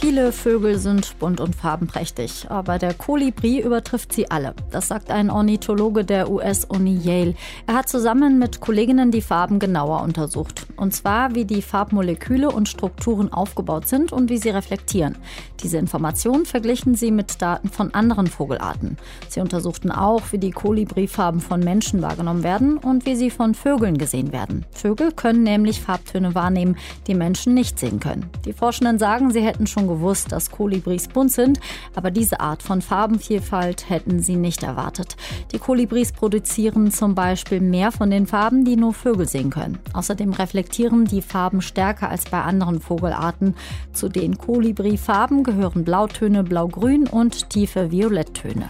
Viele Vögel sind bunt und farbenprächtig, aber der Kolibri übertrifft sie alle. Das sagt ein Ornithologe der US-Uni Yale. Er hat zusammen mit Kolleginnen die Farben genauer untersucht. Und zwar, wie die Farbmoleküle und Strukturen aufgebaut sind und wie sie reflektieren. Diese Informationen verglichen sie mit Daten von anderen Vogelarten. Sie untersuchten auch, wie die Kolibrifarben von Menschen wahrgenommen werden und wie sie von Vögeln gesehen werden. Vögel können nämlich Farbtöne wahrnehmen, die Menschen nicht sehen können. Die Forschenden sagen, sie hätten schon gewusst, dass Kolibris bunt sind, aber diese Art von Farbenvielfalt hätten sie nicht erwartet. Die Kolibris produzieren zum Beispiel mehr von den Farben, die nur Vögel sehen können. Außerdem reflektieren die Farben stärker als bei anderen Vogelarten. Zu den Kolibrifarben gehören Blautöne, Blaugrün und tiefe Violetttöne.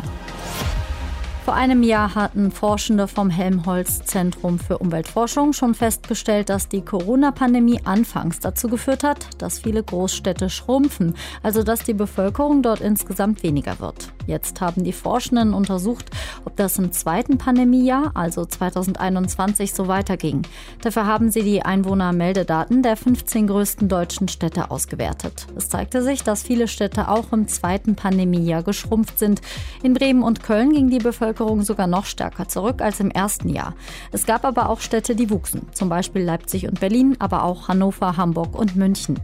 Vor einem Jahr hatten Forschende vom Helmholtz-Zentrum für Umweltforschung schon festgestellt, dass die Corona-Pandemie anfangs dazu geführt hat, dass viele Großstädte schrumpfen, also dass die Bevölkerung dort insgesamt weniger wird. Jetzt haben die Forschenden untersucht, ob das im zweiten Pandemiejahr, also 2021, so weiterging. Dafür haben sie die Einwohnermeldedaten der 15 größten deutschen Städte ausgewertet. Es zeigte sich, dass viele Städte auch im zweiten Pandemiejahr geschrumpft sind. In Bremen und Köln ging die Bevölkerung sogar noch stärker zurück als im ersten Jahr. Es gab aber auch Städte, die wuchsen, zum Beispiel Leipzig und Berlin, aber auch Hannover, Hamburg und München.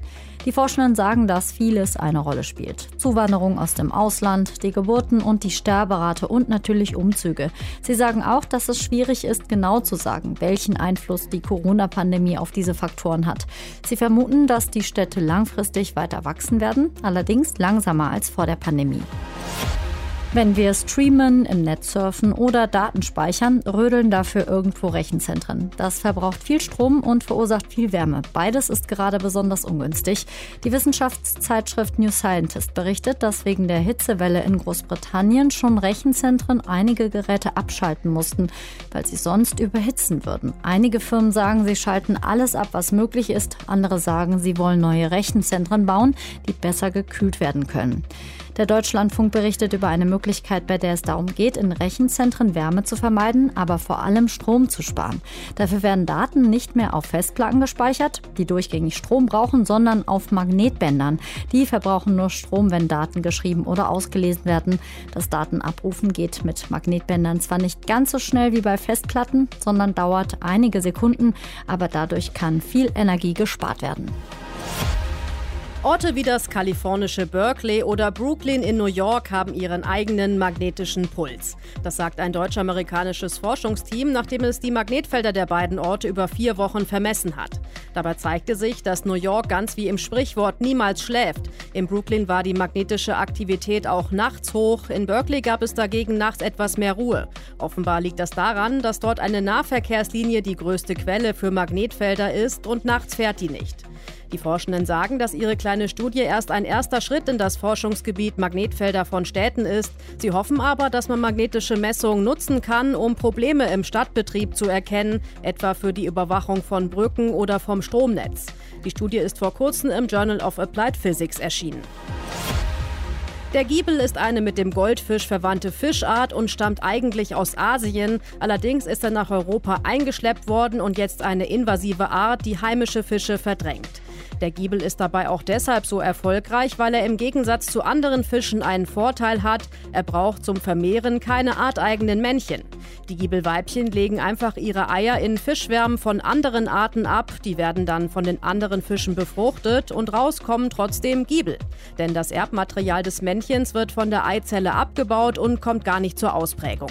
Die Forschenden sagen, dass vieles eine Rolle spielt. Zuwanderung aus dem Ausland, die Geburten und die Sterberate und natürlich Umzüge. Sie sagen auch, dass es schwierig ist, genau zu sagen, welchen Einfluss die Corona-Pandemie auf diese Faktoren hat. Sie vermuten, dass die Städte langfristig weiter wachsen werden, allerdings langsamer als vor der Pandemie. Wenn wir streamen, im Netz surfen oder Daten speichern, rödeln dafür irgendwo Rechenzentren. Das verbraucht viel Strom und verursacht viel Wärme. Beides ist gerade besonders ungünstig. Die Wissenschaftszeitschrift New Scientist berichtet, dass wegen der Hitzewelle in Großbritannien schon Rechenzentren einige Geräte abschalten mussten, weil sie sonst überhitzen würden. Einige Firmen sagen, sie schalten alles ab, was möglich ist. Andere sagen, sie wollen neue Rechenzentren bauen, die besser gekühlt werden können. Der Deutschlandfunk berichtet über eine Möglichkeit, bei der es darum geht, in Rechenzentren Wärme zu vermeiden, aber vor allem Strom zu sparen. Dafür werden Daten nicht mehr auf Festplatten gespeichert, die durchgängig Strom brauchen, sondern auf Magnetbändern. Die verbrauchen nur Strom, wenn Daten geschrieben oder ausgelesen werden. Das Datenabrufen geht mit Magnetbändern zwar nicht ganz so schnell wie bei Festplatten, sondern dauert einige Sekunden, aber dadurch kann viel Energie gespart werden. Orte wie das kalifornische Berkeley oder Brooklyn in New York haben ihren eigenen magnetischen Puls. Das sagt ein deutsch-amerikanisches Forschungsteam, nachdem es die Magnetfelder der beiden Orte über vier Wochen vermessen hat. Dabei zeigte sich, dass New York ganz wie im Sprichwort niemals schläft. In Brooklyn war die magnetische Aktivität auch nachts hoch, in Berkeley gab es dagegen nachts etwas mehr Ruhe. Offenbar liegt das daran, dass dort eine Nahverkehrslinie die größte Quelle für Magnetfelder ist und nachts fährt die nicht. Die Forschenden sagen, dass ihre kleine Studie erst ein erster Schritt in das Forschungsgebiet Magnetfelder von Städten ist. Sie hoffen aber, dass man magnetische Messungen nutzen kann, um Probleme im Stadtbetrieb zu erkennen, etwa für die Überwachung von Brücken oder vom Stromnetz. Die Studie ist vor kurzem im Journal of Applied Physics erschienen. Der Giebel ist eine mit dem Goldfisch verwandte Fischart und stammt eigentlich aus Asien. Allerdings ist er nach Europa eingeschleppt worden und jetzt eine invasive Art, die heimische Fische verdrängt. Der Giebel ist dabei auch deshalb so erfolgreich, weil er im Gegensatz zu anderen Fischen einen Vorteil hat. Er braucht zum Vermehren keine arteigenen Männchen. Die Giebelweibchen legen einfach ihre Eier in Fischwärmen von anderen Arten ab. Die werden dann von den anderen Fischen befruchtet und rauskommen trotzdem Giebel. Denn das Erbmaterial des Männchens wird von der Eizelle abgebaut und kommt gar nicht zur Ausprägung.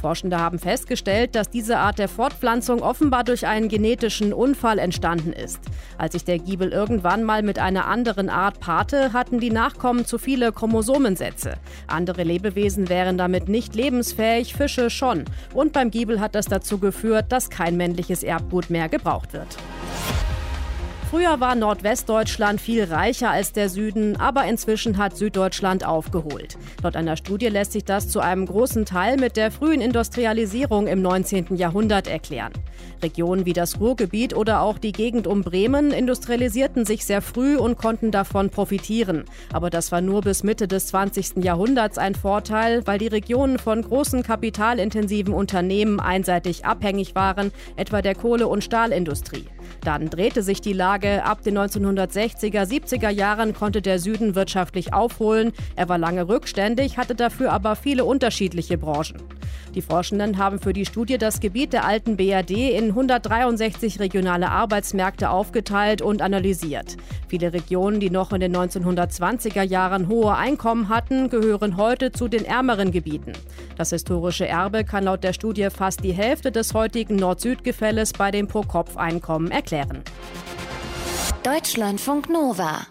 Forschende haben festgestellt, dass diese Art der Fortpflanzung offenbar durch einen genetischen Unfall entstanden ist. Als sich der Giebel irgendwann mal mit einer anderen Art paarte, hatten die Nachkommen zu viele Chromosomensätze. Andere Lebewesen wären damit nicht lebensfähig, Fische schon. Und beim Giebel hat das dazu geführt, dass kein männliches Erbgut mehr gebraucht wird. Früher war Nordwestdeutschland viel reicher als der Süden, aber inzwischen hat Süddeutschland aufgeholt. Laut einer Studie lässt sich das zu einem großen Teil mit der frühen Industrialisierung im 19. Jahrhundert erklären. Regionen wie das Ruhrgebiet oder auch die Gegend um Bremen industrialisierten sich sehr früh und konnten davon profitieren. Aber das war nur bis Mitte des 20. Jahrhunderts ein Vorteil, weil die Regionen von großen kapitalintensiven Unternehmen einseitig abhängig waren, etwa der Kohle- und Stahlindustrie. Dann drehte sich die Lage. Ab den 1960er, 70er Jahren konnte der Süden wirtschaftlich aufholen. Er war lange rückständig, hatte dafür aber viele unterschiedliche Branchen. Die Forschenden haben für die Studie das Gebiet der alten BRD in 163 regionale Arbeitsmärkte aufgeteilt und analysiert. Viele Regionen, die noch in den 1920er Jahren hohe Einkommen hatten, gehören heute zu den ärmeren Gebieten. Das historische Erbe kann laut der Studie fast die Hälfte des heutigen Nord-Süd-Gefälles bei dem Pro-Kopf-Einkommen erklären. Deutschlandfunk Nova